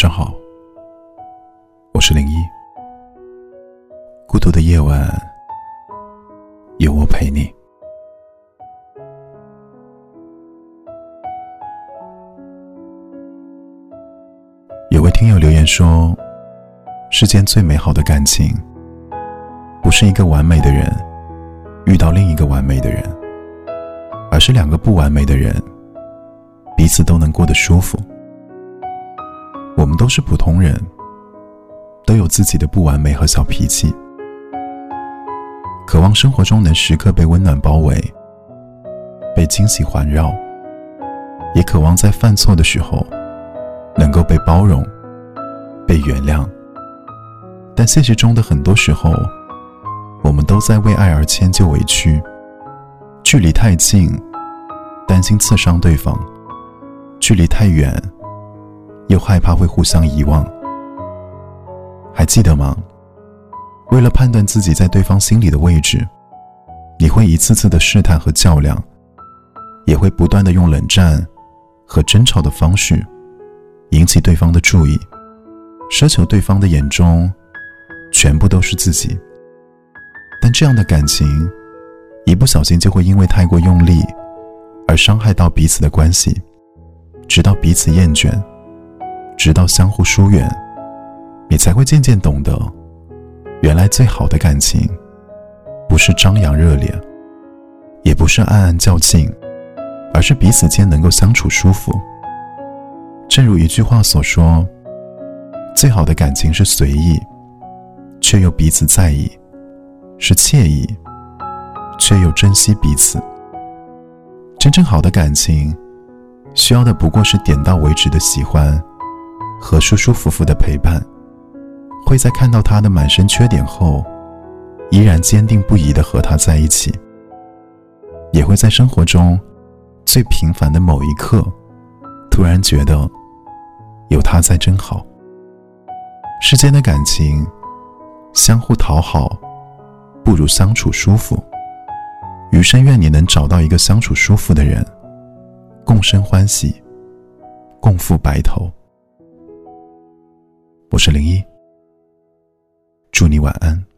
上好，我是零一。孤独的夜晚，有我陪你。有位听友留言说：“世间最美好的感情，不是一个完美的人遇到另一个完美的人，而是两个不完美的人彼此都能过得舒服。”我们都是普通人，都有自己的不完美和小脾气，渴望生活中能时刻被温暖包围，被惊喜环绕，也渴望在犯错的时候能够被包容、被原谅。但现实中的很多时候，我们都在为爱而迁就委屈，距离太近，担心刺伤对方；距离太远。又害怕会互相遗忘，还记得吗？为了判断自己在对方心里的位置，你会一次次的试探和较量，也会不断的用冷战和争吵的方式引起对方的注意，奢求对方的眼中全部都是自己。但这样的感情，一不小心就会因为太过用力而伤害到彼此的关系，直到彼此厌倦。直到相互疏远，你才会渐渐懂得，原来最好的感情，不是张扬热烈，也不是暗暗较劲，而是彼此间能够相处舒服。正如一句话所说：“最好的感情是随意，却又彼此在意；是惬意，却又珍惜彼此。”真正好的感情，需要的不过是点到为止的喜欢。和舒舒服服的陪伴，会在看到他的满身缺点后，依然坚定不移的和他在一起。也会在生活中最平凡的某一刻，突然觉得有他在真好。世间的感情，相互讨好不如相处舒服。余生愿你能找到一个相处舒服的人，共生欢喜，共赴白头。我是零一，祝你晚安。